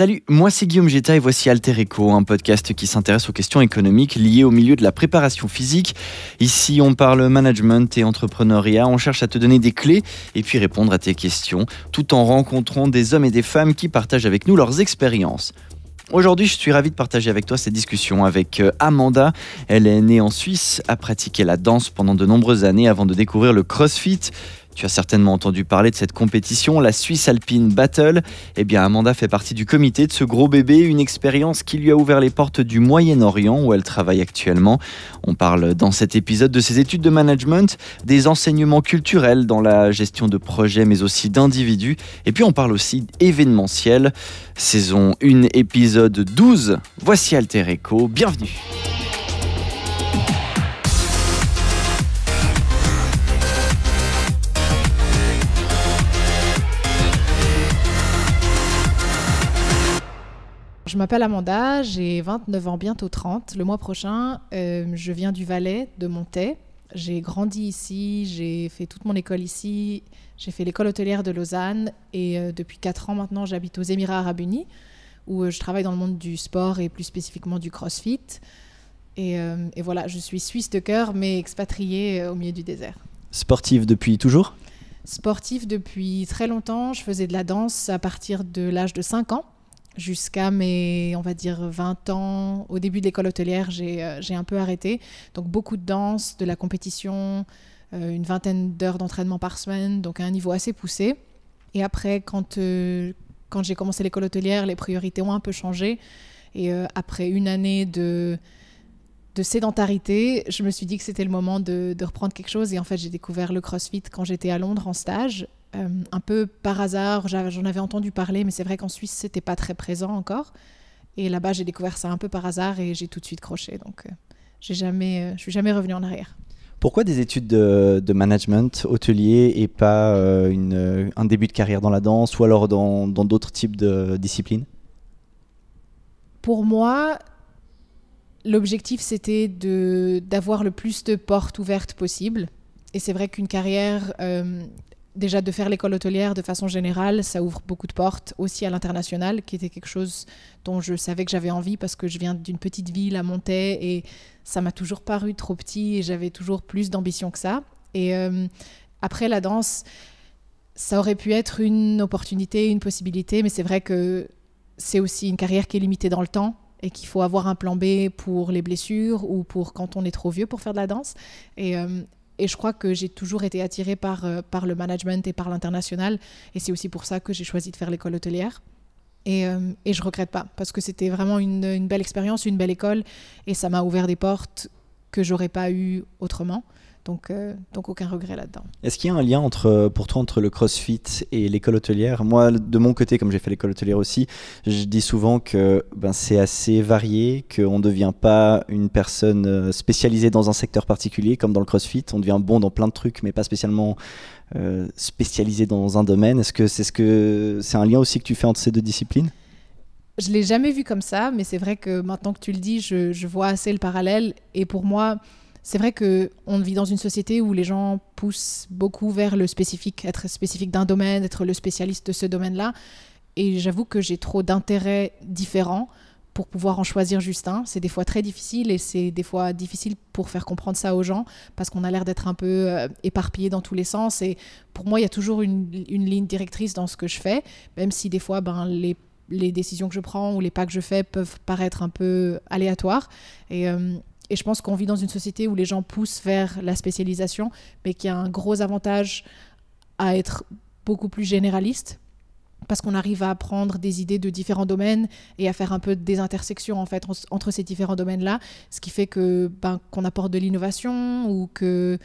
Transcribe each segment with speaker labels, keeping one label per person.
Speaker 1: Salut, moi c'est Guillaume Geta et voici Alter Echo, un podcast qui s'intéresse aux questions économiques liées au milieu de la préparation physique. Ici, on parle management et entrepreneuriat, on cherche à te donner des clés et puis répondre à tes questions, tout en rencontrant des hommes et des femmes qui partagent avec nous leurs expériences. Aujourd'hui, je suis ravi de partager avec toi cette discussion avec euh, Amanda. Elle est née en Suisse, a pratiqué la danse pendant de nombreuses années avant de découvrir le CrossFit. Tu as certainement entendu parler de cette compétition, la Swiss Alpine Battle. Eh bien, Amanda fait partie du comité de ce gros bébé, une expérience qui lui a ouvert les portes du Moyen-Orient où elle travaille actuellement. On parle dans cet épisode de ses études de management, des enseignements culturels dans la gestion de projets mais aussi d'individus. Et puis on parle aussi événementiel. Saison 1, épisode 12. Voici Alter Echo. Bienvenue.
Speaker 2: Je m'appelle Amanda, j'ai 29 ans, bientôt 30. Le mois prochain, euh, je viens du Valais, de Montaix. J'ai grandi ici, j'ai fait toute mon école ici, j'ai fait l'école hôtelière de Lausanne et euh, depuis 4 ans maintenant, j'habite aux Émirats arabes unis où euh, je travaille dans le monde du sport et plus spécifiquement du crossfit. Et, et voilà, je suis suisse de cœur mais expatriée au milieu du désert.
Speaker 1: Sportive depuis toujours?
Speaker 2: Sportive depuis très longtemps. Je faisais de la danse à partir de l'âge de 5 ans jusqu'à mes, on va dire, 20 ans. Au début de l'école hôtelière, euh, j'ai un peu arrêté. Donc beaucoup de danse, de la compétition, euh, une vingtaine d'heures d'entraînement par semaine, donc à un niveau assez poussé. Et après, quand, euh, quand j'ai commencé l'école hôtelière, les priorités ont un peu changé. Et après une année de, de sédentarité, je me suis dit que c'était le moment de, de, reprendre quelque chose. Et en fait, j'ai découvert le CrossFit quand j'étais à Londres en stage. Euh, un peu par hasard, j'en avais entendu parler, mais c'est vrai qu'en Suisse, c'était pas très présent encore. Et là-bas, j'ai découvert ça un peu par hasard et j'ai tout de suite croché. Donc, euh, j'ai jamais, euh, je suis jamais revenu en arrière.
Speaker 1: Pourquoi des études de, management hôtelier et pas une, un début de carrière dans la danse ou alors dans d'autres types de disciplines?
Speaker 2: Pour moi, l'objectif c'était d'avoir le plus de portes ouvertes possible. Et c'est vrai qu'une carrière déjà de faire l'école hôtelière de façon générale, ça ouvre beaucoup de portes aussi à l'international, qui était quelque chose dont je savais que j'avais envie parce que je viens d'une petite ville à Montaix et ça m'a toujours paru trop petit et j'avais toujours plus d'ambition que ça. Et euh, après la danse, ça aurait pu être une opportunité, une possibilité, mais c'est vrai que c'est aussi une carrière qui est limitée dans le temps et qu'il faut avoir un plan B pour les blessures ou pour quand on est trop vieux pour faire de la danse. Et, euh, et je crois que j'ai toujours été attirée par, euh, par le management et par l'international. Et c'est aussi pour ça que j'ai choisi de faire l'école hôtelière. Et, euh, et je regrette pas, parce que c'était vraiment une, une, belle expérience, une belle école. Et ça m'a ouvert des portes que j'aurais pas eues autrement. Donc, euh, donc aucun regret là-dedans.
Speaker 1: Est-ce qu'il y a un lien entre, pour toi entre le CrossFit et l'école hôtelière? Moi, de mon côté, comme j'ai fait l'école hôtelière aussi, je dis souvent que ben, c'est assez varié, qu'on ne devient pas une personne euh, spécialisée dans un secteur particulier, comme dans le CrossFit. On devient bon dans plein de trucs, mais pas spécialement euh, spécialisé dans un domaine. Est-ce que c'est ce que c'est un lien aussi que tu fais entre ces deux disciplines?
Speaker 2: Je l'ai jamais vu comme ça, mais c'est vrai que maintenant que tu le dis, je, je vois assez le parallèle. Et pour moi, c'est vrai que on vit dans une société où les gens poussent beaucoup vers le spécifique, être spécifique d'un domaine, être le spécialiste de ce domaine-là. Et j'avoue que j'ai trop d'intérêts différents pour pouvoir en choisir juste un. C'est des fois très difficile et c'est des fois difficile pour faire comprendre ça aux gens parce qu'on a l'air d'être un peu euh, éparpillé dans tous les sens. Et pour moi, il y a toujours une, ligne directrice dans ce que je fais, même si des fois, ben, les les décisions que je prends ou les pas que je fais peuvent paraître un peu aléatoires. Et, euh, et je pense qu'on vit dans une société où les gens poussent vers la spécialisation, mais qui a un gros avantage à être beaucoup plus généraliste parce qu'on arrive à apprendre des idées de différents domaines et à faire un peu des intersections en fait entre ces différents domaines-là, ce qui fait que ben, qu'on apporte de l'innovation ou que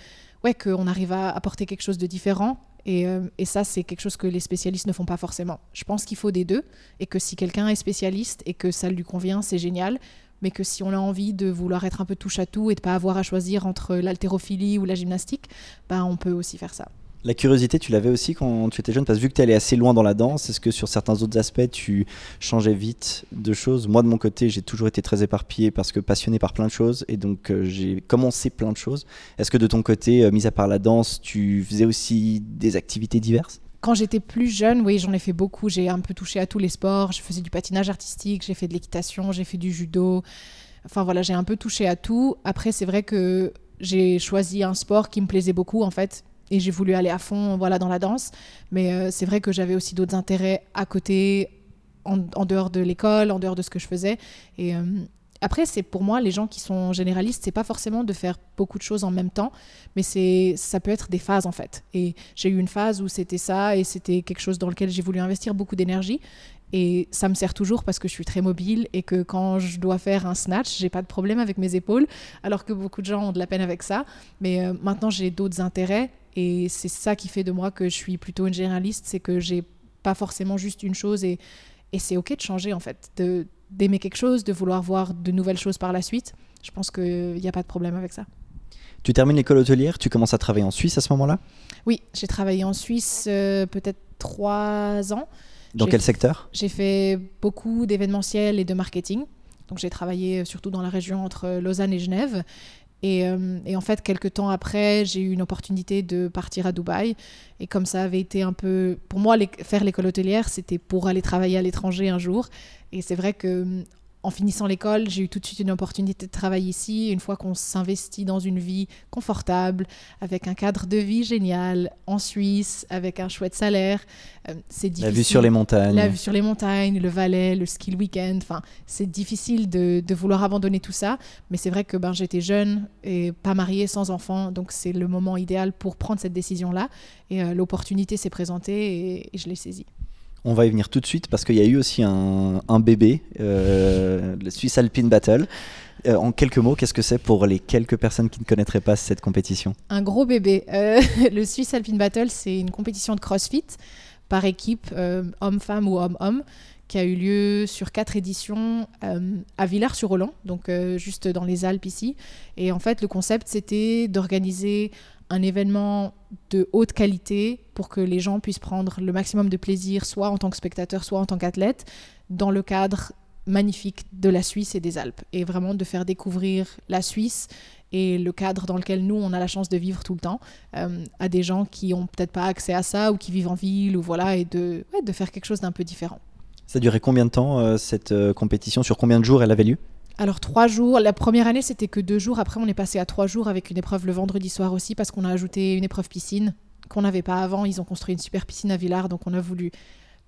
Speaker 2: ouais qu'on arrive à apporter quelque chose de différent. Et, euh, et ça, c'est quelque chose que les spécialistes ne font pas forcément. Je pense qu'il faut des deux et que si quelqu'un est spécialiste et que ça lui convient, c'est génial mais que si on a envie de vouloir être un peu touche à tout et de pas avoir à choisir entre l'haltérophilie ou la gymnastique, ben on peut aussi faire ça.
Speaker 1: La curiosité, tu l'avais aussi quand tu étais jeune, parce que vu que tu allais assez loin dans la danse, est-ce que sur certains autres aspects, tu changeais vite de choses? Moi, de mon côté, j'ai toujours été très éparpillé parce que passionné par plein de choses, et donc euh, j'ai commencé plein de choses. Est-ce que de ton côté, euh, mis à part la danse, tu faisais aussi des activités diverses?
Speaker 2: Quand j'étais plus jeune, oui, j'en ai fait beaucoup. J'ai un peu touché à tous les sports. Je faisais du patinage artistique, j'ai fait de l'équitation, j'ai fait du judo. Enfin voilà, j'ai un peu touché à tout. Après, c'est vrai que j'ai choisi un sport qui me plaisait beaucoup en fait. Et j'ai voulu aller à fond voilà, dans la danse. Mais euh, c'est vrai que j'avais aussi d'autres intérêts à côté, en, dehors de l'école, en dehors de ce que je faisais. Et, euh, après, c'est pour moi, les gens qui sont généralistes, c'est pas forcément de faire beaucoup de choses en même temps, mais c'est ça peut être des phases en fait. Et j'ai eu une phase où c'était ça et c'était quelque chose dans lequel j'ai voulu investir beaucoup d'énergie. Et ça me sert toujours parce que je suis très mobile et que quand je dois faire un snatch, j'ai pas de problème avec mes épaules, alors que beaucoup de gens ont de la peine avec ça. Mais euh, maintenant, j'ai d'autres intérêts et c'est ça qui fait de moi que je suis plutôt une généraliste, c'est que j'ai pas forcément juste une chose et, c'est ok de changer en fait, de, d'aimer quelque chose, de vouloir voir de nouvelles choses par la suite. Je pense qu'il n'y a pas de problème avec ça.
Speaker 1: Tu termines l'école hôtelière, tu commences à travailler en Suisse à ce moment-là?
Speaker 2: Oui, j'ai travaillé en Suisse euh, peut-être trois ans.
Speaker 1: Dans quel secteur?
Speaker 2: J'ai fait beaucoup d'événementiel et de marketing. Donc j'ai travaillé euh, surtout dans la région entre Lausanne et Genève. Euh, et, en fait, quelques temps après, j'ai eu une opportunité de partir à Dubaï. Et comme ça avait été un peu... Pour moi, faire l'école hôtelière, c'était pour aller travailler à l'étranger un jour. Et c'est vrai que en finissant l'école, j'ai eu tout de suite une opportunité de travail ici. Une fois qu'on s'investit dans une vie confortable, avec un cadre de vie génial, en Suisse, avec un chouette salaire, euh, c'est difficile.
Speaker 1: La vue sur les montagnes.
Speaker 2: La vue sur les montagnes, le Valais, le ski le week-end. Enfin, c'est difficile de, vouloir abandonner tout ça. Mais c'est vrai que ben, j'étais jeune et pas mariée, sans enfant. Donc c'est le moment idéal pour prendre cette décision-là. Et euh, l'opportunité s'est présentée et je l'ai saisie.
Speaker 1: On va y venir tout de suite parce qu'il y a eu aussi un, bébé, euh, le Swiss Alpine Battle. Euh, en quelques mots, qu'est-ce que c'est pour les quelques personnes qui ne connaîtraient pas cette compétition?
Speaker 2: Un gros bébé. Euh, le Swiss Alpine Battle, c'est une compétition de CrossFit par équipe, homme-femme ou homme-homme, qui a eu lieu sur quatre éditions à Villars-sur-Olon, donc juste dans les Alpes ici. Et en fait, le concept, c'était d'organiser un événement de haute qualité pour que les gens puissent prendre le maximum de plaisir, soit en tant que spectateur, soit en tant qu'athlète, dans le cadre magnifique de la Suisse et des Alpes. Et vraiment de faire découvrir la Suisse et le cadre dans lequel nous, on a la chance de vivre tout le temps, euh, à des gens qui n'ont peut-être pas accès à ça ou qui vivent en ville, ou voilà, et de, de faire quelque chose d'un peu différent.
Speaker 1: Ça duré combien de temps, euh, cette euh, compétition? Sur combien de jours elle avait lieu?
Speaker 2: Alors trois jours, la première année c'était que deux jours, après on est passé à trois jours avec une épreuve le vendredi soir aussi parce qu'on a ajouté une épreuve piscine qu'on n'avait pas avant. Ils ont construit une super piscine à Villars, donc on a voulu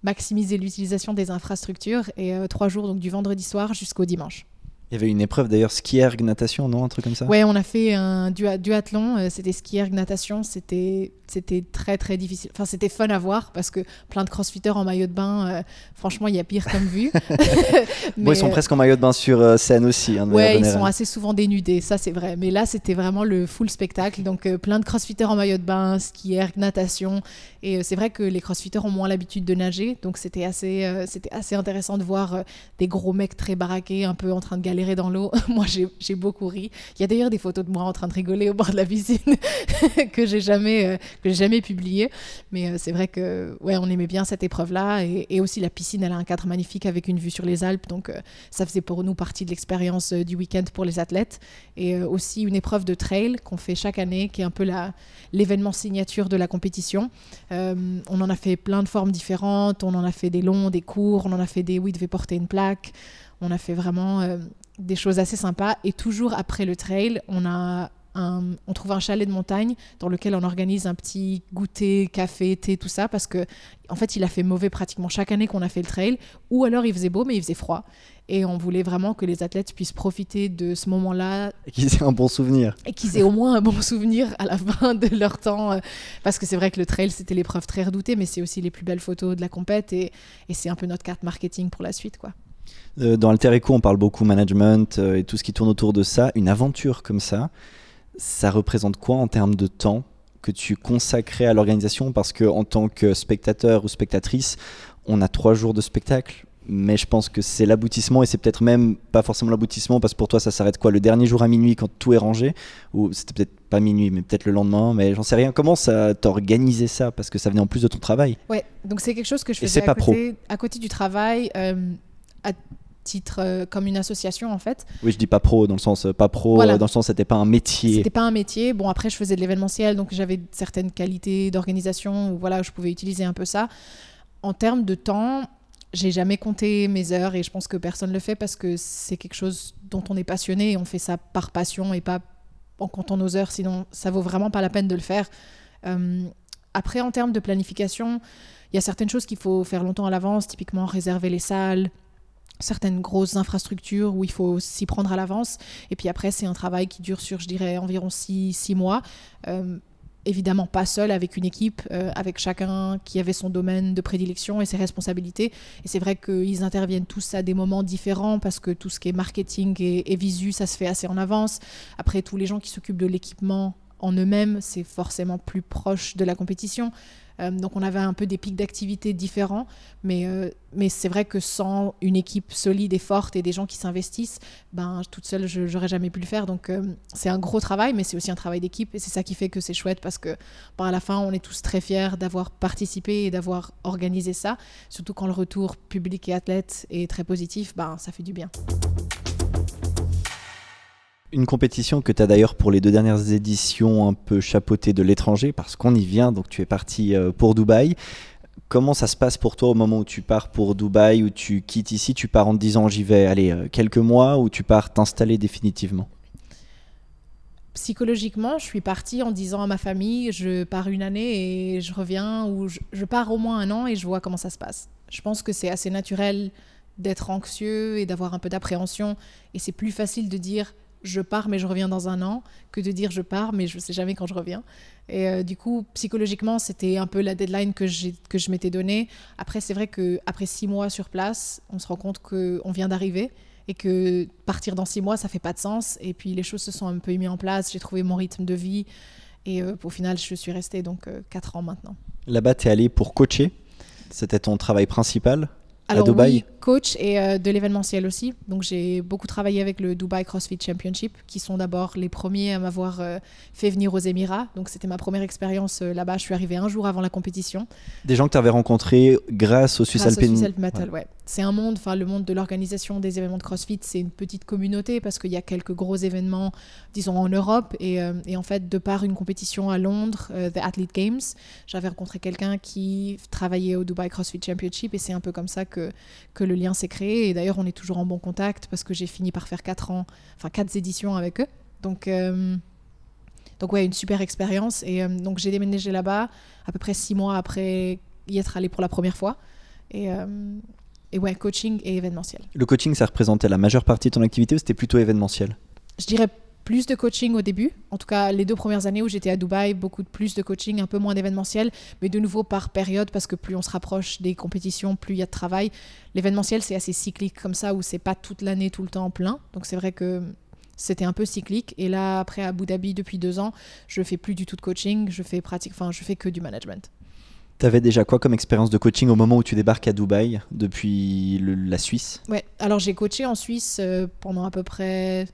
Speaker 2: maximiser l'utilisation des infrastructures. Et euh, trois jours donc du vendredi soir jusqu'au dimanche.
Speaker 1: Il y avait une épreuve d'ailleurs ski erg natation, non? Un truc comme ça?
Speaker 2: Ouais, on a fait un duathlon, euh, c'était ski erg natation, c'était c'était très très difficile. Enfin, c'était fun à voir parce que plein de crossfitters en maillot de bain, euh, franchement, il y a pire comme vue.
Speaker 1: Mais, ils sont presque en maillot de bain sur euh, scène aussi.
Speaker 2: Hein, ouais, ils sont assez souvent dénudés, ça c'est vrai. Mais là, c'était vraiment le full spectacle. Donc, plein de crossfitters en maillot de bain, ski erg, natation. Et c'est vrai que les crossfitters ont moins l'habitude de nager, donc c'était assez, c'était assez intéressant de voir des gros mecs très baraqués, un peu en train de galérer dans l'eau. moi, j'ai beaucoup ri. Il y a d'ailleurs des photos de moi en train de rigoler au bord de la piscine que j'ai jamais, euh, que j'ai jamais publiées. Mais euh, c'est vrai que ouais, on aimait bien cette épreuve-là. Et, aussi, la piscine, elle a un cadre magnifique avec une vue sur les Alpes. Donc, euh, ça faisait pour nous partie de l'expérience du week-end pour les athlètes. Et aussi une épreuve de trail qu'on fait chaque année, qui est un peu l'événement signature de la compétition. on en a fait plein de formes différentes. On en a fait des longs, des courts. On en a fait des où il devait porter une plaque. On a fait vraiment des choses assez sympas. Et toujours après le trail, on a on trouve un chalet de montagne dans lequel on organise un petit goûter, café, thé, tout ça, parce que en fait, il a fait mauvais pratiquement chaque année qu'on a fait le trail, ou alors il faisait beau, mais il faisait froid. Et on voulait vraiment que les athlètes puissent profiter de ce moment-là.
Speaker 1: Et qu'ils aient un bon souvenir.
Speaker 2: Et qu'ils aient au moins un bon souvenir à la fin de leur temps. Euh, parce que c'est vrai que le trail, c'était l'épreuve très redoutée, mais c'est aussi les plus belles photos de la compète. Et, et c'est un peu notre carte marketing pour la suite, quoi.
Speaker 1: Euh, dans Alter Eco, on parle beaucoup management euh, et tout ce qui tourne autour de ça. Une aventure comme ça, ça représente quoi en termes de temps que tu consacrais à l'organisation? Parce que en tant que spectateur ou spectatrice, on a trois jours de spectacle. Mais je pense que c'est l'aboutissement et c'est peut-être même pas forcément l'aboutissement parce que pour toi ça s'arrête quoi? Le dernier jour à minuit quand tout est rangé? Ou c'était peut-être pas minuit mais peut-être le lendemain mais j'en sais rien. Comment ça t'organisé ça? Parce que ça venait en plus de ton travail.
Speaker 2: Ouais donc c'est quelque chose que je faisais à côté, à côté, du travail euh, titre, euh, comme une association en fait.
Speaker 1: Oui, je dis pas pro dans le sens pas pro dans le sens c'était pas un métier.
Speaker 2: C'était pas un métier. Bon après je faisais de l'événementiel donc j'avais certaines qualités d'organisation où voilà je pouvais utiliser un peu ça. En termes de temps, j'ai jamais compté mes heures et je pense que personne le fait parce que c'est quelque chose dont on est passionné et on fait ça par passion et pas en comptant nos heures, sinon ça vaut vraiment pas la peine de le faire. Euh, après, en termes de planification, il y a certaines choses qu'il faut faire longtemps à l'avance, typiquement réserver les salles, certaines grosses infrastructures où il faut s'y prendre à l'avance. Et puis après, c'est un travail qui dure sur, je dirais, environ six, six mois. Euh, évidemment pas seul, avec une équipe, euh, avec chacun qui avait son domaine de prédilection et ses responsabilités. Et c'est vrai qu'ils interviennent tous à des moments différents parce que tout ce qui est marketing et, et visu, ça se fait assez en avance. Après, tous les gens qui s'occupent de l'équipement en eux-mêmes, c'est forcément plus proche de la compétition. Euh, donc on avait un peu des pics d'activité différents, mais, euh, mais c'est vrai que sans une équipe solide et forte et des gens qui s'investissent, ben, toute seule, je n'aurais jamais pu le faire. Donc euh, c'est un gros travail, mais c'est aussi un travail d'équipe et c'est ça qui fait que c'est chouette parce que par la fin, on est tous très fiers d'avoir participé et d'avoir organisé ça, surtout quand le retour public et athlète est très positif, ben, ça fait du bien.
Speaker 1: Une compétition que tu as d'ailleurs pour les deux dernières éditions un peu chapeautée de l'étranger, parce qu'on y vient, donc tu es parti euh, pour Dubaï. Comment ça se passe pour toi au moment où tu pars pour Dubaï, où tu quittes ici, tu pars en te disant j'y vais aller euh, quelques mois, ou tu pars t'installer définitivement?
Speaker 2: Psychologiquement, je suis partie en disant à ma famille, je pars une année et je reviens, ou je, pars au moins un an et je vois comment ça se passe. Je pense que c'est assez naturel d'être anxieux et d'avoir un peu d'appréhension, et c'est plus facile de dire je pars mais je reviens dans un an que de dire je pars mais je ne sais jamais quand je reviens. Et euh, du coup, psychologiquement, c'était un peu la deadline que, que je m'étais donnée. Après, c'est vrai qu'après six mois sur place, on se rend compte qu'on vient d'arriver et que partir dans six mois, ça fait pas de sens. Et puis les choses se sont un peu mises en place, j'ai trouvé mon rythme de vie et euh, au final, je suis restée donc euh, quatre ans maintenant.
Speaker 1: Là-bas, tu es allée pour coacher C'était ton travail principal
Speaker 2: alors,
Speaker 1: à Dubaï
Speaker 2: oui, coach et euh, de l'événementiel aussi. Donc j'ai beaucoup travaillé avec le Dubai CrossFit Championship, qui sont d'abord les premiers à m'avoir euh, fait venir aux Émirats. Donc c'était ma première expérience euh, là-bas. Je suis arrivée un jour avant la compétition.
Speaker 1: Des gens que tu avais rencontrés grâce au Swiss Alpine.
Speaker 2: Au Swiss Metal, ouais. C'est un monde, enfin le monde de l'organisation des événements de CrossFit, c'est une petite communauté parce qu'il y a quelques gros événements, disons en Europe, et, et, en fait de par une compétition à Londres, The Athlete Games, j'avais rencontré quelqu'un qui travaillait au Dubai CrossFit Championship, et c'est un peu comme ça que que le lien s'est créé. Et d'ailleurs, on est toujours en bon contact parce que j'ai fini par faire quatre ans, enfin quatre éditions avec eux. Donc, euh, donc ouais, une super expérience. Et euh, donc j'ai déménagé là-bas à peu près six mois après y être allé pour la première fois. Et, euh, et ouais, coaching et événementiel.
Speaker 1: Le coaching, ça représentait la majeure partie de ton activité ou c'était plutôt événementiel?
Speaker 2: Je dirais plus de coaching au début. En tout cas, les deux premières années où j'étais à Dubaï, beaucoup de plus de coaching, un peu moins d'événementiel, mais de nouveau par période parce que plus on se rapproche des compétitions, plus il y a de travail. L'événementiel, c'est assez cyclique comme ça où c'est pas toute l'année tout le temps plein. Donc c'est vrai que c'était un peu cyclique. Et là, après à Abu Dhabi depuis deux ans, je fais plus du tout de coaching, je fais pratique, enfin je fais que du management.
Speaker 1: Tu avais déjà quoi comme expérience de coaching au moment où tu débarques à Dubaï depuis la Suisse?
Speaker 2: Ouais, alors j'ai coaché en Suisse euh, pendant à peu près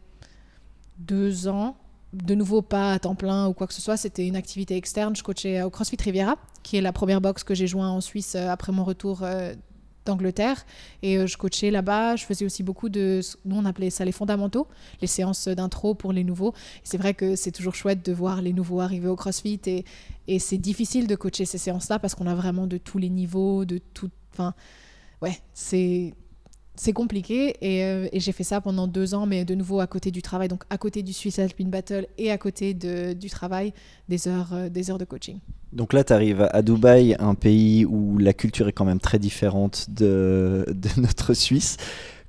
Speaker 2: deux ans. De nouveau, pas à temps plein ou quoi que ce soit, c'était une activité externe. Je coachais au CrossFit Riviera, qui est la première box que j'ai joint en Suisse euh, après mon retour euh, d'Angleterre. Et euh, je coachais là-bas. Je faisais aussi beaucoup de. Nous, on appelait ça les fondamentaux, les séances d'intro pour les nouveaux. C'est vrai que c'est toujours chouette de voir les nouveaux arriver au CrossFit. Et, et c'est difficile de coacher ces séances-là parce qu'on a vraiment de tous les niveaux, de tout. Enfin, ouais, c'est c'est compliqué euh, et, j'ai fait ça pendant deux ans, mais de nouveau à côté du travail, donc à côté du Swiss Alpine Battle et à côté de, du travail, des heures, euh, des heures de coaching.
Speaker 1: Donc là, tu arrives à Dubaï, un pays où la culture est quand même très différente de, notre Suisse.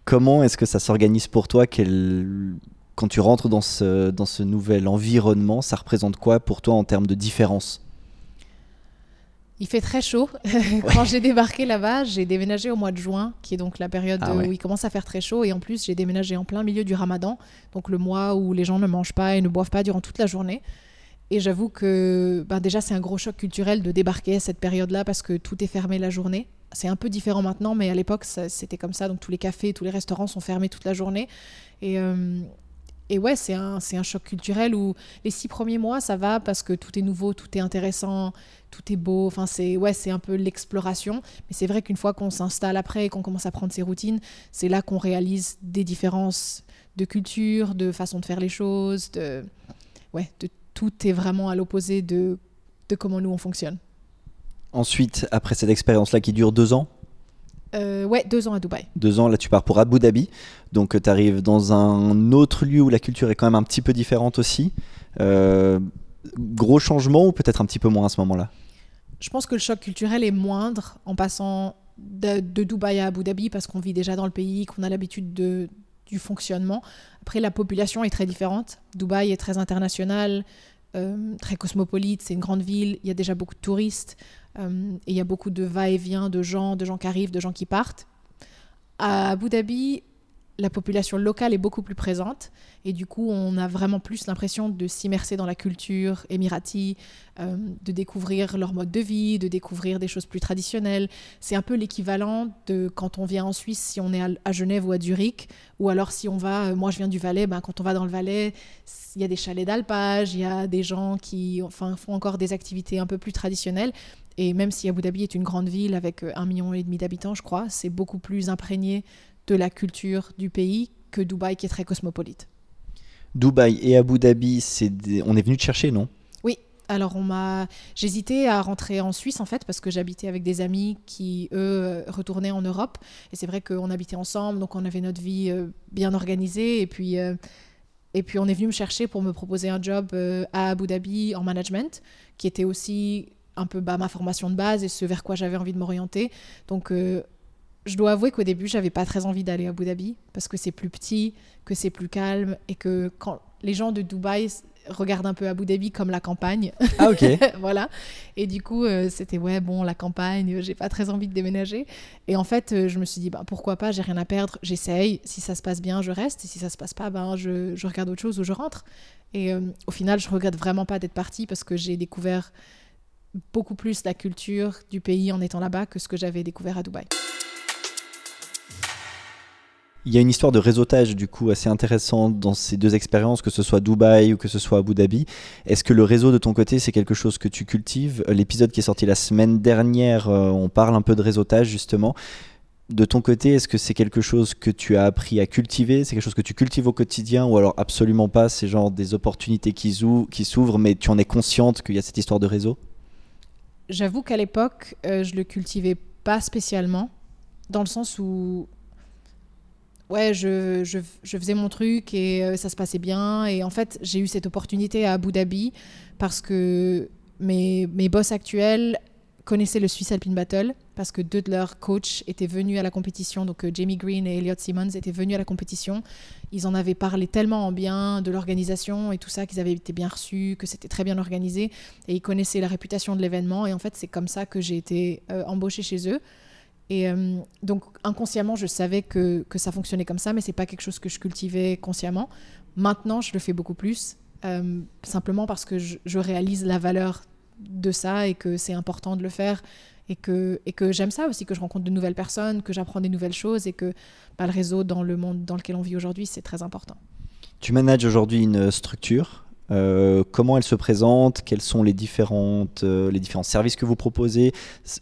Speaker 1: Comment est-ce que ça s'organise pour toi? Quand tu rentres dans ce, dans ce nouvel environnement, ça représente quoi pour toi en termes de différence?
Speaker 2: Il fait très chaud. Quand j'ai débarqué là-bas, j'ai déménagé au mois de juin, qui est donc la période ah où il commence à faire très chaud. Et en plus, j'ai déménagé en plein milieu du ramadan, donc le mois où les gens ne mangent pas et ne boivent pas durant toute la journée. Et j'avoue que ben déjà, c'est un gros choc culturel de débarquer à cette période-là parce que tout est fermé la journée. C'est un peu différent maintenant, mais à l'époque, c'était comme ça. Donc tous les cafés, tous les restaurants sont fermés toute la journée. Et, euh, et ouais, c'est un, c'est un choc culturel où les six premiers mois, ça va parce que tout est nouveau, tout est intéressant, tout est beau. Enfin, c'est ouais, c'est un peu l'exploration. Mais c'est vrai qu'une fois qu'on s'installe après et qu'on commence à prendre ses routines, c'est là qu'on réalise des différences de culture, de façon de faire les choses, de ouais, de tout est vraiment à l'opposé de, de comment nous on fonctionne.
Speaker 1: Ensuite, après cette expérience-là qui dure deux ans,
Speaker 2: euh, ouais, deux ans à Dubaï.
Speaker 1: Deux ans, là tu pars pour Abu Dhabi. Donc tu arrives dans un autre lieu où la culture est quand même un petit peu différente aussi. Euh, gros changement ou peut-être un petit peu moins à ce moment-là?
Speaker 2: Je pense que le choc culturel est moindre en passant de, Dubaï à Abu Dhabi parce qu'on vit déjà dans le pays, qu'on a l'habitude de, du fonctionnement. Après, la population est très différente. Dubaï est très international, euh, très cosmopolite, c'est une grande ville, il y a déjà beaucoup de touristes. Euh, et il y a beaucoup de va-et-vient de gens, de gens qui arrivent, de gens qui partent. À Abu Dhabi, la population locale est beaucoup plus présente et du coup on a vraiment plus l'impression de s'immerser dans la culture émirati, euh, de découvrir leur mode de vie, de découvrir des choses plus traditionnelles. C'est un peu l'équivalent de quand on vient en Suisse si on est à, Genève ou à Zurich ou alors si on va, euh, moi je viens du Valais, ben, quand on va dans le Valais, il y a des chalets d'alpage, il y a des gens qui enfin, font encore des activités un peu plus traditionnelles et même si Abu Dhabi est une grande ville avec euh, un million et demi d'habitants, je crois, c'est beaucoup plus imprégné de la culture du pays que Dubaï qui est très cosmopolite.
Speaker 1: Dubaï et Abu Dhabi, c'est on est venu te chercher, non?
Speaker 2: Oui. Alors on m'a, j'hésitais à rentrer en Suisse en fait parce que j'habitais avec des amis qui eux retournaient en Europe et c'est vrai qu'on habitait ensemble donc on avait notre vie euh, bien organisée et puis euh, et puis on est venu me chercher pour me proposer un job à Abu Dhabi en management qui était aussi un peu bah, ma formation de base et ce vers quoi j'avais envie de m'orienter. Donc, euh, je dois avouer qu'au début, j'avais pas très envie d'aller à Abu Dhabi parce que c'est plus petit, que c'est plus calme et que quand les gens de Dubaï regardent un peu Abu Dhabi comme la campagne.
Speaker 1: Ah, ok.
Speaker 2: voilà. Et du coup, euh, c'était ouais, bon, la campagne, j'ai pas très envie de déménager. Et en fait, euh, je me suis dit, bah, pourquoi pas, j'ai rien à perdre, j'essaye. Si ça se passe bien, je reste. Et si ça se passe pas, ben, je, je regarde autre chose ou je rentre. Et au final, je regrette vraiment pas d'être partie parce que j'ai découvert beaucoup plus la culture du pays en étant là-bas que ce que j'avais découvert à Dubaï.
Speaker 1: Il y a une histoire de réseautage du coup assez intéressante dans ces deux expériences, que ce soit Dubaï ou que ce soit Abu Dhabi. Est-ce que le réseau de ton côté, c'est quelque chose que tu cultives? L'épisode qui est sorti la semaine dernière, euh, on parle un peu de réseautage justement. De ton côté, est-ce que c'est quelque chose que tu as appris à cultiver? C'est quelque chose que tu cultives au quotidien ou alors absolument pas? C'est genre des opportunités qui s'ouvrent, mais tu en es consciente qu'il y a cette histoire de réseau?
Speaker 2: J'avoue qu'à l'époque, euh, je le cultivais pas spécialement, dans le sens où ouais, je, je, faisais mon truc et euh, ça se passait bien. Et en fait, j'ai eu cette opportunité à Abu Dhabi parce que mes, mes boss actuels connaissaient le Swiss Alpine Battle parce que deux de leurs coachs étaient venus à la compétition. Donc euh, Jamie Green et Elliot Simmons étaient venus à la compétition. Ils en avaient parlé tellement en bien de l'organisation et tout ça, qu'ils avaient été bien reçus, que c'était très bien organisé. Et ils connaissaient la réputation de l'événement. Et en fait, c'est comme ça que j'ai été euh, embauchée chez eux. Et euh, donc inconsciemment, je savais que, que, ça fonctionnait comme ça, mais c'est pas quelque chose que je cultivais consciemment. Maintenant, je le fais beaucoup plus, simplement parce que je réalise la valeur de ça et que c'est important de le faire et que, et que j'aime ça aussi, que je rencontre de nouvelles personnes, que j'apprends des nouvelles choses et que bah, le réseau dans le monde dans lequel on vit aujourd'hui, c'est très important.
Speaker 1: Tu manages aujourd'hui une structure. Euh, comment elle se présente? Quels sont les, différentes, euh, les différents services que vous proposez?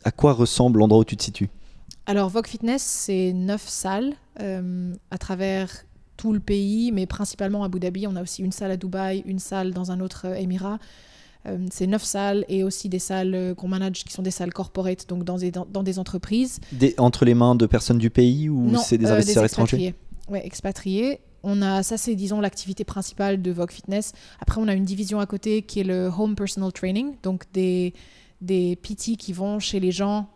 Speaker 1: À quoi ressemble l'endroit où tu te situes?
Speaker 2: Alors, Vogue Fitness, c'est neuf salles euh, à travers tout le pays, mais principalement à Abu Dhabi. On a aussi une salle à Dubaï, une salle dans un autre émirat. Euh, c'est neuf salles et aussi des salles euh, qu'on manage qui sont des salles corporate, donc dans des, dans, des entreprises.
Speaker 1: Des, entre les mains de personnes du pays ou c'est des euh, investisseurs étrangers?
Speaker 2: Oui, expatriés. On a, ça c'est disons l'activité principale de Vogue Fitness. Après on a une division à côté qui est le Home Personal Training, donc des, des PT qui vont chez les gens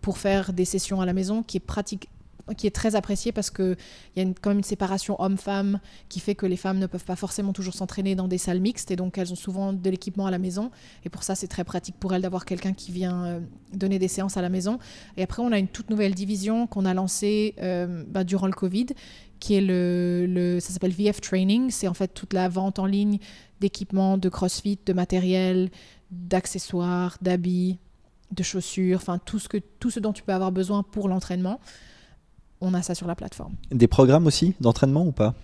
Speaker 2: pour faire des sessions à la maison, qui est pratique, qui est très apprécié parce qu'il y a quand même une séparation homme-femme qui fait que les femmes ne peuvent pas forcément toujours s'entraîner dans des salles mixtes et donc elles ont souvent de l'équipement à la maison. Et pour ça, c'est très pratique pour elles d'avoir quelqu'un qui vient euh, donner des séances à la maison. Et après, on a une toute nouvelle division qu'on a lancée euh, bah, durant le Covid qui est le, ça s'appelle VF Training. C'est en fait toute la vente en ligne d'équipements, de CrossFit, de matériel, d'accessoires, d'habits, de chaussures, enfin tout tout ce dont tu peux avoir besoin pour l'entraînement on a ça sur la plateforme.
Speaker 1: Des programmes aussi d'entraînement ou pas?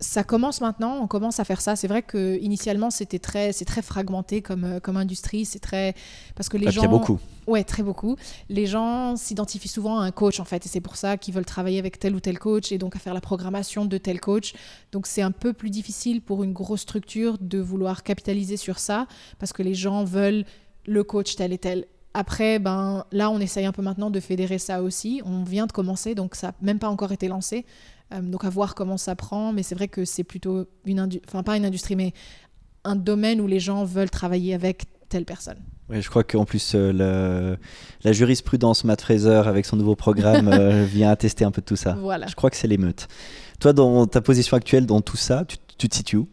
Speaker 2: Ça commence maintenant, on commence à faire ça. C'est vrai que initialement c'était très, c'est très fragmenté comme, euh, comme industrie. C'est très parce que les gens.
Speaker 1: Il y a beaucoup.
Speaker 2: Ouais, très beaucoup. Les gens s'identifient souvent à un coach en fait, et c'est pour ça qu'ils veulent travailler avec tel ou tel coach et donc à faire la programmation de tel coach. Donc c'est un peu plus difficile pour une grosse structure de vouloir capitaliser sur ça parce que les gens veulent le coach tel et tel. Après, ben, là, on essaye un peu maintenant de fédérer ça aussi. On vient de commencer, donc ça n'a même pas encore été lancé. Euh, donc à voir comment ça prend, mais c'est vrai que c'est plutôt une industrie, enfin pas une industrie, mais un domaine où les gens veulent travailler avec telle personne.
Speaker 1: Oui, je crois qu'en plus, euh, la jurisprudence Matt Fraser, avec son nouveau programme, euh, vient attester un peu de tout ça.
Speaker 2: Voilà.
Speaker 1: Je crois que c'est l'émeute. Toi, dans ta position actuelle, dans tout ça, tu, te situes où?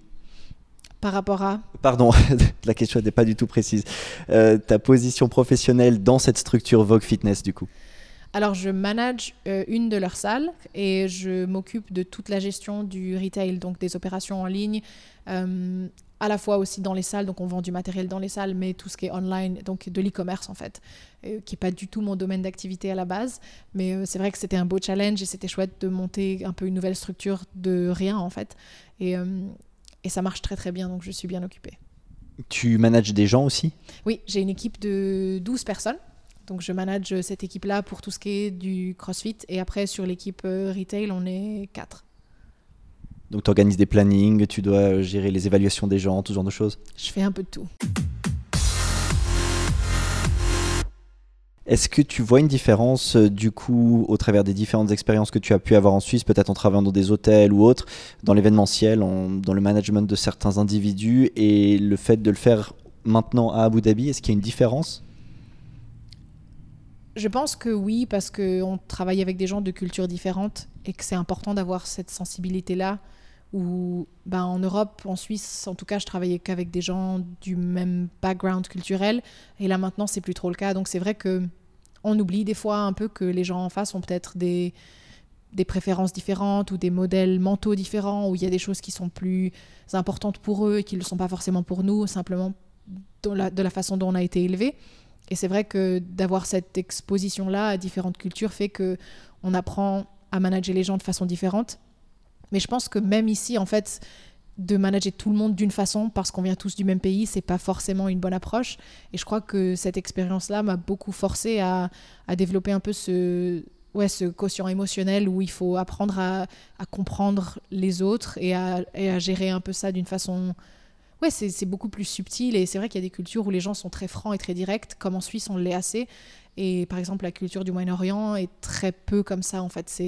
Speaker 2: Par rapport à
Speaker 1: Pardon, la question n'était pas du tout précise. ta position professionnelle dans cette structure Vogue Fitness, du coup
Speaker 2: alors, je manage euh, une de leurs salles et je m'occupe de toute la gestion du retail, donc des opérations en ligne, euh, à la fois aussi dans les salles, donc on vend du matériel dans les salles, mais tout ce qui est online, donc de l'e-commerce en fait, euh, qui n'est pas du tout mon domaine d'activité à la base. Mais c'est vrai que c'était un beau challenge et c'était chouette de monter un peu une nouvelle structure de rien en fait. Et, et ça marche très très bien, donc je suis bien occupée.
Speaker 1: Tu manages des gens aussi?
Speaker 2: Oui, j'ai une équipe de 12 personnes. Donc je manage cette équipe-là pour tout ce qui est du CrossFit. Et après, sur l'équipe euh, retail, on est quatre.
Speaker 1: Donc tu organises des plannings, tu dois gérer les évaluations des gens, tout ce genre de choses?
Speaker 2: Je fais un peu de tout.
Speaker 1: Est-ce que tu vois une différence euh, du coup au travers des différentes expériences que tu as pu avoir en Suisse, peut-être en travaillant dans des hôtels ou autres, dans l'événementiel, dans le management de certains individus et le fait de le faire maintenant à Abu Dhabi, est-ce qu'il y a une différence?
Speaker 2: Je pense que oui, parce qu'on travaille avec des gens de cultures différentes et que c'est important d'avoir cette sensibilité-là. Où, ben, en Europe, en Suisse, en tout cas, je travaillais qu'avec des gens du même background culturel. Et là, maintenant, c'est plus trop le cas. Donc, c'est vrai que on oublie des fois un peu que les gens en face ont peut-être des, des préférences différentes ou des modèles mentaux différents, où il y a des choses qui sont plus importantes pour eux et qui ne le sont pas forcément pour nous, simplement de la, de la façon dont on a été élevé. Et c'est vrai que d'avoir cette exposition-là à différentes cultures fait que on apprend à manager les gens de façon différente. Mais je pense que même ici, en fait, de manager tout le monde d'une façon parce qu'on vient tous du même pays, c'est pas forcément une bonne approche. Et je crois que cette expérience-là m'a beaucoup forcé à, développer un peu ce, ouais, ce quotient émotionnel où il faut apprendre à, comprendre les autres et à, gérer un peu ça d'une façon ouais, c'est beaucoup plus subtil. Et c'est vrai qu'il y a des cultures où les gens sont très francs et très directs, comme en Suisse, on l'est assez. Et par exemple, la culture du Moyen-Orient est très peu comme ça, en fait.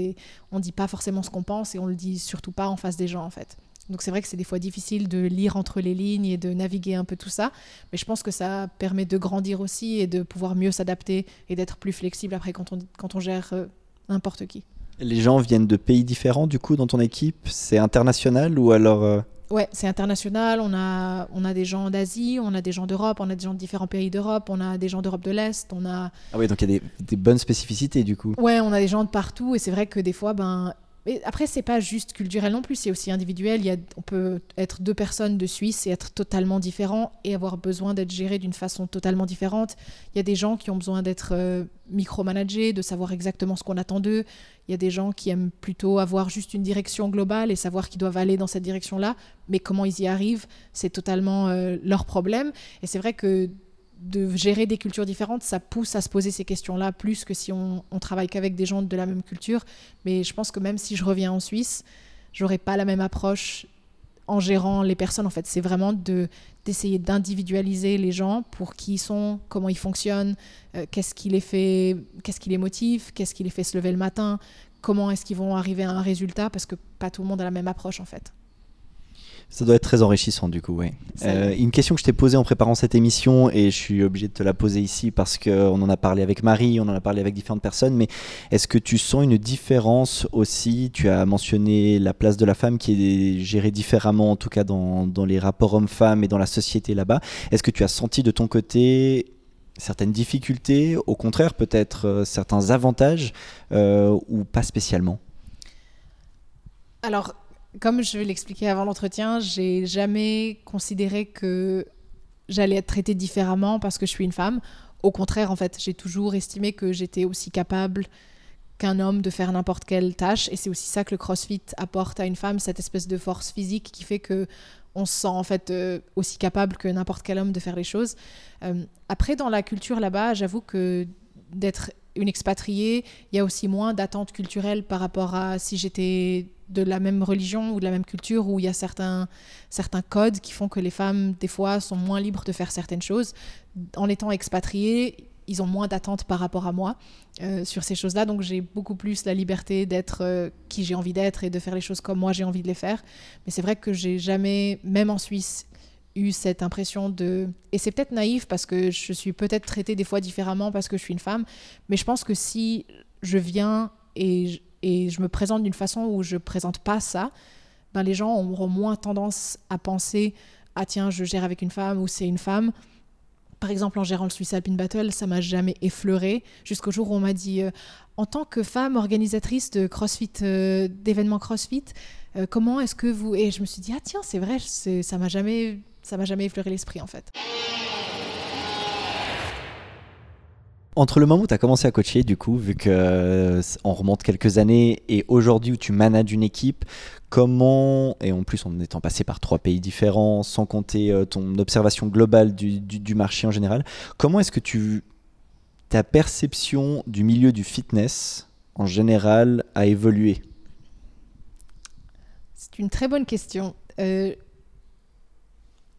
Speaker 2: On dit pas forcément ce qu'on pense et on le dit surtout pas en face des gens, en fait. Donc c'est vrai que c'est des fois difficile de lire entre les lignes et de naviguer un peu tout ça, mais je pense que ça permet de grandir aussi et de pouvoir mieux s'adapter et d'être plus flexible après quand on, quand on gère euh, n'importe qui.
Speaker 1: Les gens viennent de pays différents du coup dans ton équipe? C'est international ou alors euh,
Speaker 2: Ouais, c'est international. On a, on a des gens d'Asie, on a des gens d'Europe, on a des gens de différents pays d'Europe, on a des gens d'Europe de l'Est, on a.
Speaker 1: Ah oui, donc il y a des, des, bonnes spécificités du coup.
Speaker 2: Ouais, on a des gens de partout et c'est vrai que des fois, ben, mais après, c'est pas juste culturel non plus, c'est aussi individuel. Il y a, on peut être deux personnes de Suisse et être totalement différents et avoir besoin d'être gérés d'une façon totalement différente. Il y a des gens qui ont besoin d'être euh, micromanagés, de savoir exactement ce qu'on attend d'eux. Il y a des gens qui aiment plutôt avoir juste une direction globale et savoir qu'ils doivent aller dans cette direction-là, mais comment ils y arrivent, c'est totalement euh, leur problème. Et c'est vrai que de gérer des cultures différentes, ça pousse à se poser ces questions-là plus que si on, travaille qu'avec des gens de la même culture. Mais je pense que même si je reviens en Suisse, j'aurais pas la même approche en gérant les personnes. En fait, c'est vraiment de d'essayer d'individualiser les gens pour qui ils sont, comment ils fonctionnent, euh, qu'est-ce qui les fait, qu'est-ce qui les motive, qu'est-ce qui les fait se lever le matin, comment est-ce qu'ils vont arriver à un résultat, parce que pas tout le monde a la même approche en fait.
Speaker 1: Ça doit être très enrichissant du coup, oui. Euh, une question que je t'ai posée en préparant cette émission et je suis obligé de te la poser ici parce qu'on en a parlé avec Marie, on en a parlé avec différentes personnes, mais est-ce que tu sens une différence aussi? Tu as mentionné la place de la femme qui est gérée différemment, en tout cas dans, dans les rapports hommes-femmes et dans la société là-bas. Est-ce que tu as senti de ton côté certaines difficultés, au contraire peut-être euh, certains avantages euh, ou pas spécialement?
Speaker 2: Alors, comme je l'expliquais avant l'entretien, j'ai jamais considéré que j'allais être traitée différemment parce que je suis une femme. Au contraire, en fait, j'ai toujours estimé que j'étais aussi capable qu'un homme de faire n'importe quelle tâche. Et c'est aussi ça que le CrossFit apporte à une femme, cette espèce de force physique qui fait que on se sent en fait euh, aussi capable que n'importe quel homme de faire les choses. Euh, après, dans la culture là-bas, j'avoue que d'être une expatriée, il y a aussi moins d'attentes culturelles par rapport à si j'étais de la même religion ou de la même culture où il y a certains, certains codes qui font que les femmes, des fois, sont moins libres de faire certaines choses. En étant expatriée, ils ont moins d'attentes par rapport à moi euh, sur ces choses-là. Donc j'ai beaucoup plus la liberté d'être euh, qui j'ai envie d'être et de faire les choses comme moi j'ai envie de les faire. Mais c'est vrai que j'ai jamais, même en Suisse, eu cette impression de... Et c'est peut-être naïf parce que je suis peut-être traitée des fois différemment parce que je suis une femme. Mais je pense que si je viens et et je me présente d'une façon où je présente pas ça, ben les gens auront moins tendance à penser ah tiens je gère avec une femme ou c'est une femme. Par exemple en gérant le Swiss Alpine Battle, ça m'a jamais effleuré jusqu'au jour où on m'a dit euh, en tant que femme organisatrice de CrossFit euh, d'événements CrossFit, euh, comment est-ce que vous et je me suis dit ah tiens c'est vrai ça m'a jamais ça m'a jamais effleuré l'esprit en fait.
Speaker 1: Entre le moment où tu as commencé à coacher, du coup, vu qu'on euh, remonte quelques années, et aujourd'hui où tu manages une équipe, comment, et en plus en étant passé par trois pays différents, sans compter euh, ton observation globale du, marché en général, comment est-ce que tu, ta perception du milieu du fitness en général a évolué?
Speaker 2: C'est une très bonne question. Euh,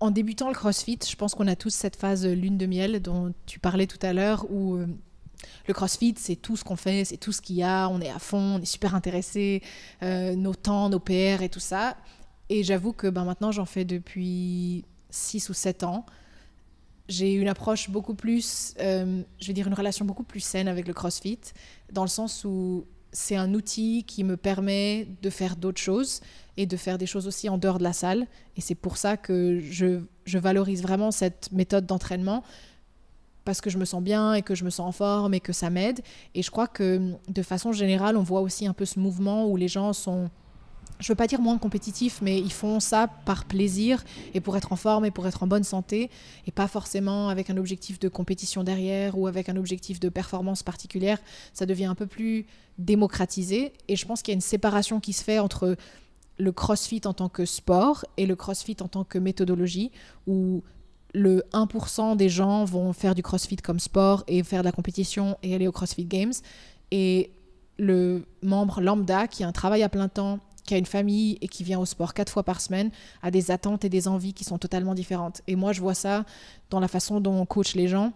Speaker 2: en débutant le CrossFit, je pense qu'on a tous cette phase lune de miel dont tu parlais tout à l'heure, où euh, le CrossFit, c'est tout ce qu'on fait, c'est tout ce qu'il y a, on est à fond, on est super intéressé, euh, nos temps, nos PR et tout ça. Et j'avoue que ben, maintenant, j'en fais depuis 6 ou 7 ans. J'ai une approche beaucoup plus, euh, je vais dire une relation beaucoup plus saine avec le CrossFit, dans le sens où c'est un outil qui me permet de faire d'autres choses et de faire des choses aussi en dehors de la salle. Et c'est pour ça que je, je, valorise vraiment cette méthode d'entraînement parce que je me sens bien et que je me sens en forme et que ça m'aide. Et je crois que de façon générale, on voit aussi un peu ce mouvement où les gens sont je veux pas dire moins compétitifs, mais ils font ça par plaisir et pour être en forme et pour être en bonne santé et pas forcément avec un objectif de compétition derrière ou avec un objectif de performance particulière. Ça devient un peu plus démocratisé et je pense qu'il y a une séparation qui se fait entre le crossfit en tant que sport et le crossfit en tant que méthodologie où le 1% des gens vont faire du crossfit comme sport et faire de la compétition et aller au CrossFit Games et le membre lambda qui a un travail à plein temps qui a une famille et qui vient au sport quatre fois par semaine a des attentes et des envies qui sont totalement différentes. Et moi, je vois ça dans la façon dont on coach les gens.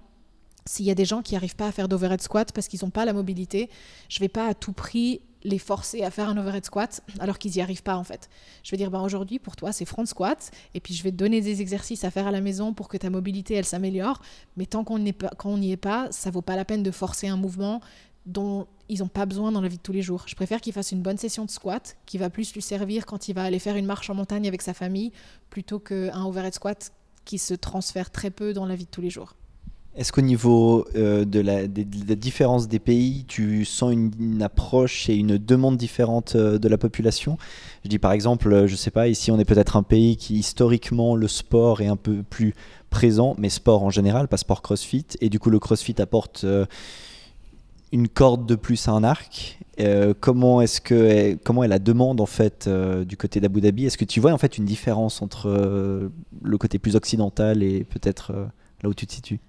Speaker 2: S'il y a des gens qui n'arrivent pas à faire d'overhead squat parce qu'ils n'ont pas la mobilité, je ne vais pas à tout prix les forcer à faire un overhead squat alors qu'ils n'y arrivent pas en fait. Je vais dire ben aujourd'hui pour toi c'est front squat et puis je vais te donner des exercices à faire à la maison pour que ta mobilité elle s'améliore mais tant qu'on n'y est est pas ça vaut pas la peine de forcer un mouvement dont ils n'ont pas besoin dans la vie de tous les jours. Je préfère qu'il fasse une bonne session de squat, qui va plus lui servir quand il va aller faire une marche en montagne avec sa famille, plutôt qu'un overhead squat qui se transfère très peu dans la vie de tous les jours.
Speaker 1: Est-ce qu'au niveau euh, de, la, différence des pays, tu sens une, approche et une demande différente euh, de la population? Je dis par exemple, euh, je ne sais pas, ici on est peut-être un pays qui historiquement le sport est un peu plus présent, mais sport en général, pas sport crossfit, et du coup le crossfit apporte une corde de plus à un arc. Comment est-ce que comment est la demande en fait du côté d'Abu Dhabi? Est-ce que tu vois en fait une différence entre le côté plus occidental et peut-être là où tu te situes?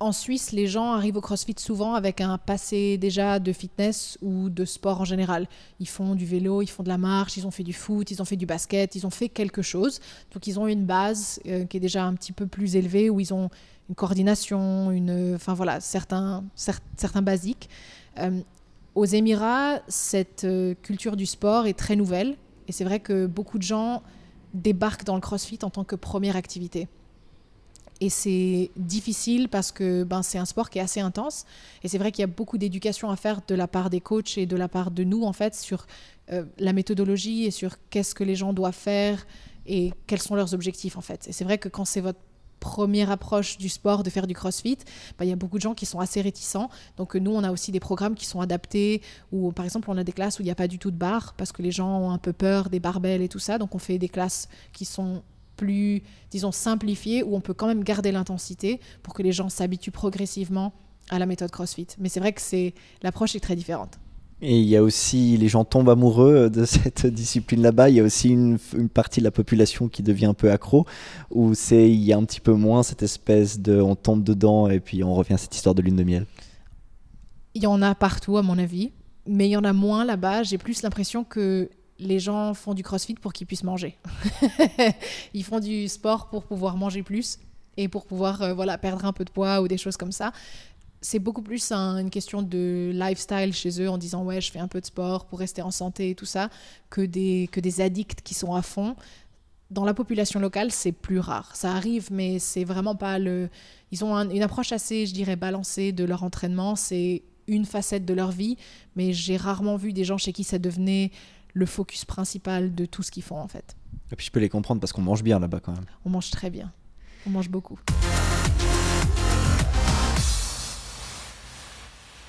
Speaker 2: En Suisse, les gens arrivent au CrossFit souvent avec un passé déjà de fitness ou de sport en général. Ils font du vélo, ils font de la marche, ils ont fait du foot, ils ont fait du basket, ils ont fait quelque chose. Donc ils ont une base qui est déjà un petit peu plus élevée où ils ont une coordination, une, enfin voilà, certains, certains basiques. Euh, aux Émirats, cette euh, culture du sport est très nouvelle et c'est vrai que beaucoup de gens débarquent dans le CrossFit en tant que première activité. Et c'est difficile parce que ben, c'est un sport qui est assez intense. Et c'est vrai qu'il y a beaucoup d'éducation à faire de la part des coachs et de la part de nous, en fait, sur euh, la méthodologie et sur qu'est-ce que les gens doivent faire et quels sont leurs objectifs, en fait. Et c'est vrai que quand c'est votre première approche du sport, de faire du crossfit, bah, il y a beaucoup de gens qui sont assez réticents. Donc nous, on a aussi des programmes qui sont adaptés, où par exemple, on a des classes où il n'y a pas du tout de barre, parce que les gens ont un peu peur des barbelles et tout ça. Donc on fait des classes qui sont plus, disons, simplifiées, où on peut quand même garder l'intensité pour que les gens s'habituent progressivement à la méthode CrossFit. Mais c'est vrai que c'est l'approche est très différente.
Speaker 1: Et il y a aussi, les gens tombent amoureux de cette discipline là-bas. Il y a aussi une, partie de la population qui devient un peu accro, où c'est, il y a un petit peu moins cette espèce de, on tombe dedans et puis on revient à cette histoire de lune de miel.
Speaker 2: Il y en a partout, à mon avis, mais il y en a moins là-bas. J'ai plus l'impression que les gens font du crossfit pour qu'ils puissent manger. Ils font du sport pour pouvoir manger plus et pour pouvoir euh, voilà, perdre un peu de poids ou des choses comme ça c'est beaucoup plus une question de lifestyle chez eux en disant ouais je fais un peu de sport pour rester en santé et tout ça que des, que des addicts qui sont à fond. Dans la population locale, c'est plus rare. Ça arrive, mais c'est vraiment pas le. Ils ont une approche assez, je dirais, balancée de leur entraînement. C'est une facette de leur vie, mais j'ai rarement vu des gens chez qui ça devenait le focus principal de tout ce qu'ils font en fait.
Speaker 1: Et puis je peux les comprendre parce qu'on mange bien là-bas quand même.
Speaker 2: On mange très bien. On mange beaucoup.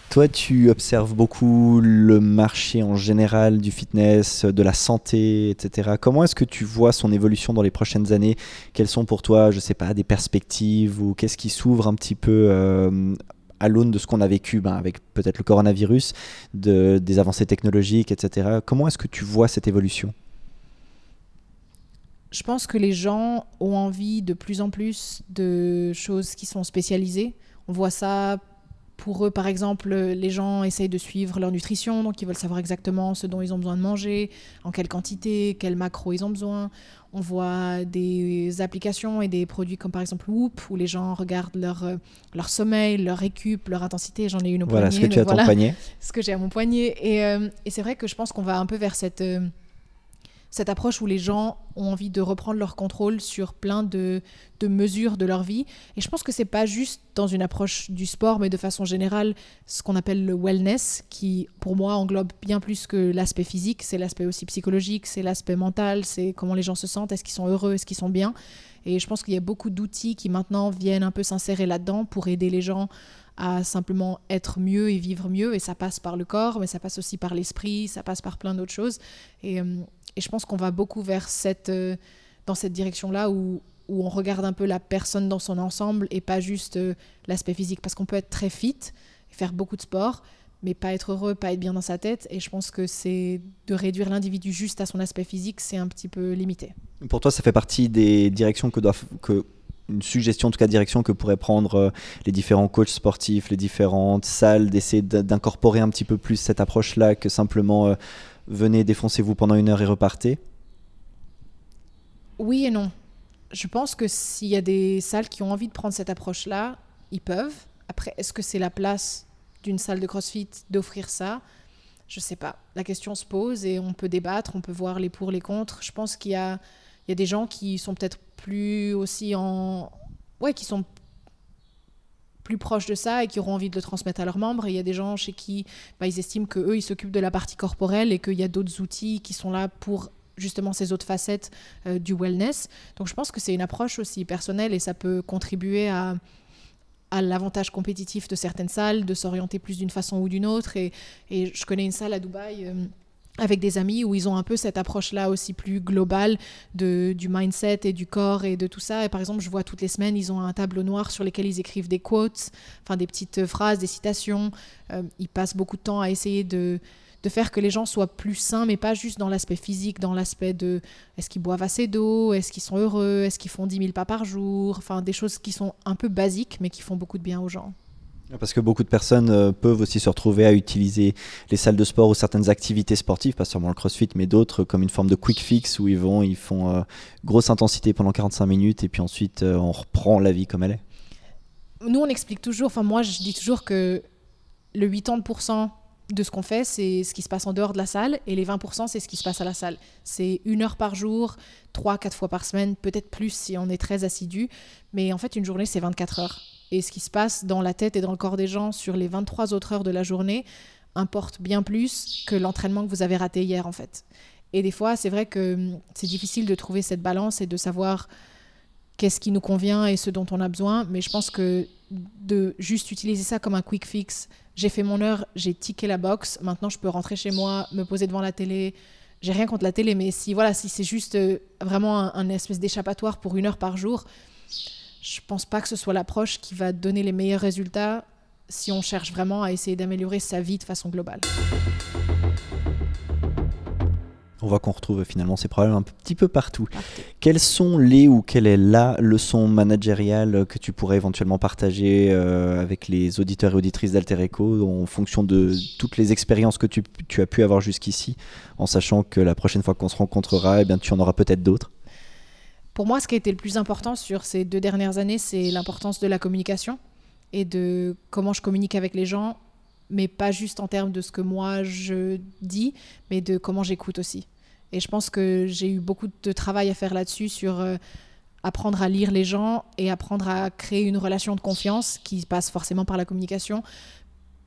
Speaker 1: Toi, tu observes beaucoup le marché en général du fitness, de la santé, etc. Comment est-ce que tu vois son évolution dans les prochaines années? Quelles sont pour toi, je ne sais pas, des perspectives ou qu'est-ce qui s'ouvre un petit peu euh, à l'aune de ce qu'on a vécu ben, avec peut-être le coronavirus, de, des avancées technologiques, etc. Comment est-ce que tu vois cette évolution?
Speaker 2: Je pense que les gens ont envie de plus en plus de choses qui sont spécialisées. On voit ça pour eux, par exemple, les gens essayent de suivre leur nutrition, donc ils veulent savoir exactement ce dont ils ont besoin de manger, en quelle quantité, quel macro ils ont besoin. On voit des applications et des produits comme par exemple Whoop, où les gens regardent leur, euh, leur sommeil, leur récup, leur intensité. J'en ai une au
Speaker 1: voilà,
Speaker 2: poignet.
Speaker 1: ce que tu as à ton poignet.
Speaker 2: Ce que j'ai à mon poignet. Et, euh, et c'est vrai que je pense qu'on va un peu vers cette... Euh, cette approche où les gens ont envie de reprendre leur contrôle sur plein de, mesures de leur vie. Et je pense que c'est pas juste dans une approche du sport, mais de façon générale, ce qu'on appelle le wellness, qui pour moi englobe bien plus que l'aspect physique, c'est l'aspect aussi psychologique, c'est l'aspect mental, c'est comment les gens se sentent, est-ce qu'ils sont heureux, est-ce qu'ils sont bien? Et je pense qu'il y a beaucoup d'outils qui maintenant viennent un peu s'insérer là-dedans pour aider les gens à simplement être mieux et vivre mieux. Et ça passe par le corps, mais ça passe aussi par l'esprit, ça passe par plein d'autres choses. Et, euh, et je pense qu'on va beaucoup vers cette, euh, dans cette direction-là où, où on regarde un peu la personne dans son ensemble et pas juste euh, l'aspect physique. Parce qu'on peut être très fit, faire beaucoup de sport, mais pas être heureux, pas être bien dans sa tête. Et je pense que c'est de réduire l'individu juste à son aspect physique, c'est un petit peu limité.
Speaker 1: Pour toi, ça fait partie des directions que doivent que une suggestion en tout cas direction que pourraient prendre euh, les différents coachs sportifs, les différentes salles, d'essayer d'incorporer un petit peu plus cette approche-là que simplement venez, défoncez-vous pendant une heure et repartez
Speaker 2: Oui et non. Je pense que s'il y a des salles qui ont envie de prendre cette approche-là, ils peuvent. Après, est-ce que c'est la place d'une salle de CrossFit d'offrir ça? Je ne sais pas. La question se pose et on peut débattre, on peut voir les pour, les contre. Je pense qu'il y a, y a des gens qui sont peut-être plus aussi en... Ouais, qui sont plus proches de ça et qui auront envie de le transmettre à leurs membres. Il y a des gens chez qui bah, ils estiment qu'eux, ils s'occupent de la partie corporelle et qu'il y a d'autres outils qui sont là pour justement ces autres facettes euh, du wellness. Donc je pense que c'est une approche aussi personnelle et ça peut contribuer à, à l'avantage compétitif de certaines salles, de s'orienter plus d'une façon ou d'une autre. Et, et, je connais une salle à Dubaï. Euh, avec des amis où ils ont un peu cette approche-là aussi plus globale du mindset et du corps et de tout ça. Et par exemple, je vois toutes les semaines, ils ont un tableau noir sur lequel ils écrivent des quotes, enfin des petites phrases, des citations. Euh, ils passent beaucoup de temps à essayer de, de faire que les gens soient plus sains, mais pas juste dans l'aspect physique, dans l'aspect de est-ce qu'ils boivent assez d'eau, est-ce qu'ils sont heureux, est-ce qu'ils font 10 000 pas par jour, enfin des choses qui sont un peu basiques, mais qui font beaucoup de bien aux gens.
Speaker 1: Parce que beaucoup de personnes euh, peuvent aussi se retrouver à utiliser les salles de sport ou certaines activités sportives, pas seulement le crossfit, mais d'autres comme une forme de quick fix où ils vont, ils font euh, grosse intensité pendant 45 minutes et puis ensuite euh, on reprend la vie comme elle est.
Speaker 2: Nous, on explique toujours, enfin moi je dis toujours que le 80% de ce qu'on fait, c'est ce qui se passe en dehors de la salle et les 20%, c'est ce qui se passe à la salle. C'est une heure par jour, trois, quatre fois par semaine, peut-être plus si on est très assidu, mais en fait une journée, c'est 24 heures et ce qui se passe dans la tête et dans le corps des gens sur les 23 autres heures de la journée importe bien plus que l'entraînement que vous avez raté hier en fait. Et des fois, c'est vrai que hum, c'est difficile de trouver cette balance et de savoir qu'est-ce qui nous convient et ce dont on a besoin, mais je pense que de juste utiliser ça comme un quick fix, j'ai fait mon heure, j'ai tické la box, maintenant je peux rentrer chez moi, me poser devant la télé, j'ai rien contre la télé, mais si voilà, si c'est juste euh, vraiment un espèce d'échappatoire pour une heure par jour, je pense pas que ce soit l'approche qui va donner les meilleurs résultats si on cherche vraiment à essayer d'améliorer sa vie de façon globale.
Speaker 1: On voit qu'on retrouve finalement ces problèmes un petit peu partout. Quelles sont les ou quelle est la leçon managériale que tu pourrais éventuellement partager euh, avec les auditeurs et auditrices d'Alter Echo en fonction de toutes les expériences que tu, as pu avoir jusqu'ici, en sachant que la prochaine fois qu'on se rencontrera, eh bien, tu en auras peut-être d'autres?
Speaker 2: Pour moi, ce qui a été le plus important sur ces deux dernières années, c'est l'importance de la communication et de comment je communique avec les gens mais pas juste en termes de ce que moi je dis, mais de comment j'écoute aussi. Et je pense que j'ai eu beaucoup de travail à faire là-dessus sur euh, apprendre à lire les gens et apprendre à créer une relation de confiance qui passe forcément par la communication.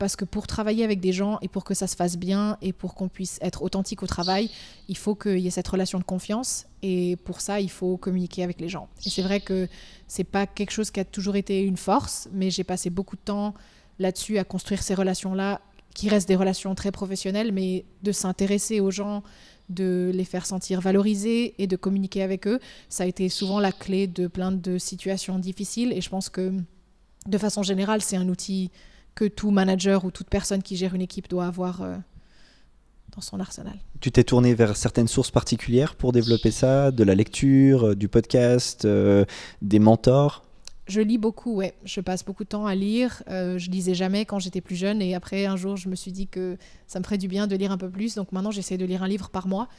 Speaker 2: Parce que pour travailler avec des gens et pour que ça se fasse bien et pour qu'on puisse être authentique au travail, il faut qu'il y ait cette relation de confiance. Et pour ça, il faut communiquer avec les gens. Et c'est vrai que c'est pas quelque chose qui a toujours été une force, mais j'ai passé beaucoup de temps là-dessus, à construire ces relations-là, qui restent des relations très professionnelles, mais de s'intéresser aux gens, de les faire sentir valorisés et de communiquer avec eux, ça a été souvent la clé de plein de situations difficiles. Et je pense que, de façon générale, c'est un outil que tout manager ou toute personne qui gère une équipe doit avoir. Euh, dans son arsenal.
Speaker 1: Tu t'es tourné vers certaines sources particulières pour développer ça De la lecture, euh, du podcast, euh, des mentors?
Speaker 2: Je lis beaucoup, ouais. Je passe beaucoup de temps à lire. Euh, je lisais jamais quand j'étais plus jeune et après un jour je me suis dit que ça me ferait du bien de lire un peu plus. Donc maintenant j'essaie de lire un livre par mois.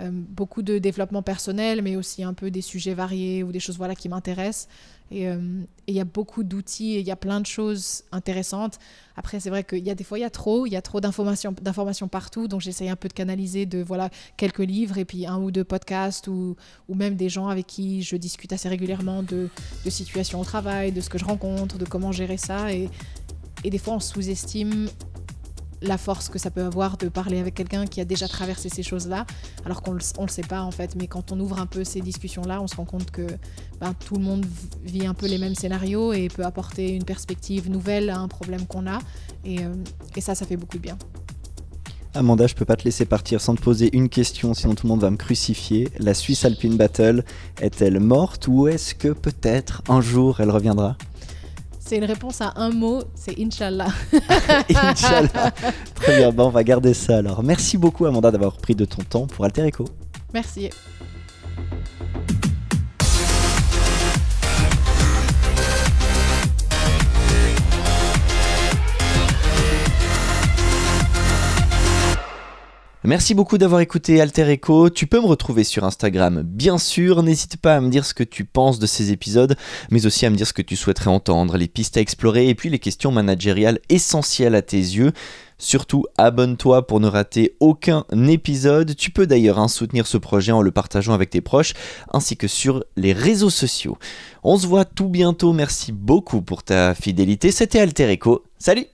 Speaker 2: Euh, beaucoup de développement personnel, mais aussi un peu des sujets variés ou des choses voilà, qui m'intéressent. Euh, et il y a beaucoup d'outils et il y a plein de choses intéressantes. Après, c'est vrai qu'il y a des fois, il y a trop, il y a trop d'informations, d'informations partout. Donc, j'essaye un peu de canaliser de voilà, quelques livres et puis un ou deux podcasts ou, ou même des gens avec qui je discute assez régulièrement de, de situations au travail, de ce que je rencontre, de comment gérer ça. Et, et des fois, on sous-estime la force que ça peut avoir de parler avec quelqu'un qui a déjà traversé ces choses-là, alors qu'on ne le sait pas en fait. Mais quand on ouvre un peu ces discussions-là, on se rend compte que ben, tout le monde vit un peu les mêmes scénarios et peut apporter une perspective nouvelle à un problème qu'on a. Et, euh, et ça, ça fait beaucoup de bien.
Speaker 1: Amanda, je peux pas te laisser partir sans te poser une question, sinon tout le monde va me crucifier. La Swiss Alpine Battle est-elle morte ou est-ce que peut-être un jour elle reviendra?
Speaker 2: C'est une réponse à un mot, c'est Inch'Allah.
Speaker 1: Inch'Allah. Très bien, bon, on va garder ça alors. Merci beaucoup Amanda d'avoir pris de ton temps pour Alter Echo.
Speaker 2: Merci.
Speaker 1: Merci beaucoup d'avoir écouté Alter Echo. Tu peux me retrouver sur Instagram, bien sûr. N'hésite pas à me dire ce que tu penses de ces épisodes, mais aussi à me dire ce que tu souhaiterais entendre, les pistes à explorer et puis les questions managériales essentielles à tes yeux. Surtout, abonne-toi pour ne rater aucun épisode. Tu peux d'ailleurs hein, soutenir ce projet en le partageant avec tes proches, ainsi que sur les réseaux sociaux. On se voit tout bientôt. Merci beaucoup pour ta fidélité. C'était Alter Echo. Salut